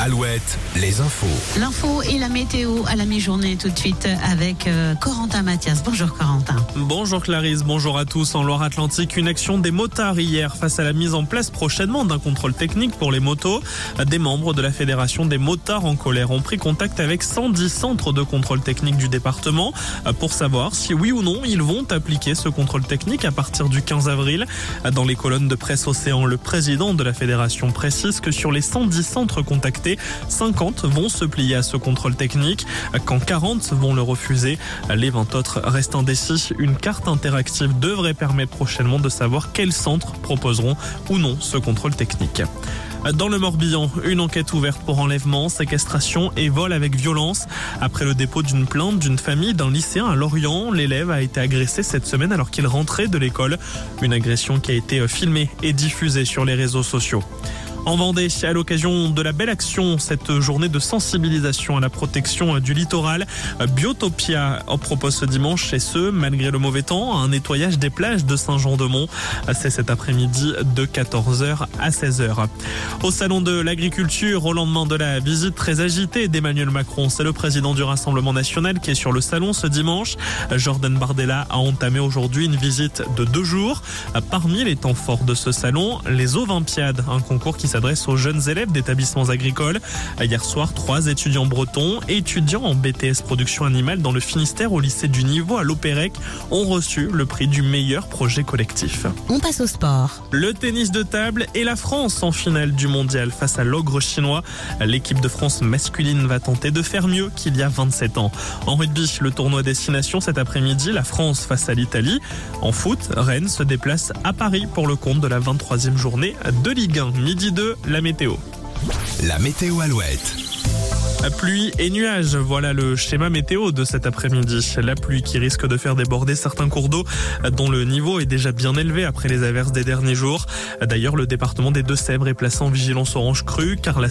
Alouette, les infos. L'info et la météo à la mi-journée tout de suite avec euh, Corentin Mathias. Bonjour Corentin. Bonjour Clarisse, bonjour à tous. En Loire-Atlantique, une action des motards hier face à la mise en place prochainement d'un contrôle technique pour les motos. Des membres de la Fédération des motards en colère ont pris contact avec 110 centres de contrôle technique du département pour savoir si oui ou non ils vont appliquer ce contrôle technique à partir du 15 avril. Dans les colonnes de presse Océan, le président de la fédération précise que sur les 110 centres contactés, 50 vont se plier à ce contrôle technique, quand 40 vont le refuser. Les 20 autres restent indécis. Une carte interactive devrait permettre prochainement de savoir quels centres proposeront ou non ce contrôle technique. Dans le Morbihan, une enquête ouverte pour enlèvement, séquestration et vol avec violence. Après le dépôt d'une plainte d'une famille d'un lycéen à Lorient, l'élève a été agressé cette semaine alors qu'il rentrait de l'école. Une agression qui a été filmée et diffusée sur les réseaux sociaux. En Vendée, à l'occasion de la belle action, cette journée de sensibilisation à la protection du littoral, Biotopia en propose ce dimanche chez ce, malgré le mauvais temps, un nettoyage des plages de Saint-Jean-de-Mont. C'est cet après-midi de 14h à 16h. Au salon de l'agriculture, au lendemain de la visite très agitée d'Emmanuel Macron, c'est le président du Rassemblement national qui est sur le salon ce dimanche. Jordan Bardella a entamé aujourd'hui une visite de deux jours. Parmi les temps forts de ce salon, les Olympiades, un concours qui s'adresse aux jeunes élèves d'établissements agricoles. Hier soir, trois étudiants bretons, étudiants en BTS production animale dans le Finistère au lycée du Niveau à l'Opérec, ont reçu le prix du meilleur projet collectif. On passe au sport. Le tennis de table et la France en finale du mondial face à l'ogre chinois. L'équipe de France masculine va tenter de faire mieux qu'il y a 27 ans. En rugby, le tournoi destination cet après-midi, la France face à l'Italie. En foot, Rennes se déplace à Paris pour le compte de la 23e journée de Ligue 1. Midi 2, la météo. La météo Alouette. Pluie et nuages, voilà le schéma météo de cet après-midi. La pluie qui risque de faire déborder certains cours d'eau dont le niveau est déjà bien élevé après les averses des derniers jours. D'ailleurs, le département des Deux-Sèvres est placé en vigilance orange crue car la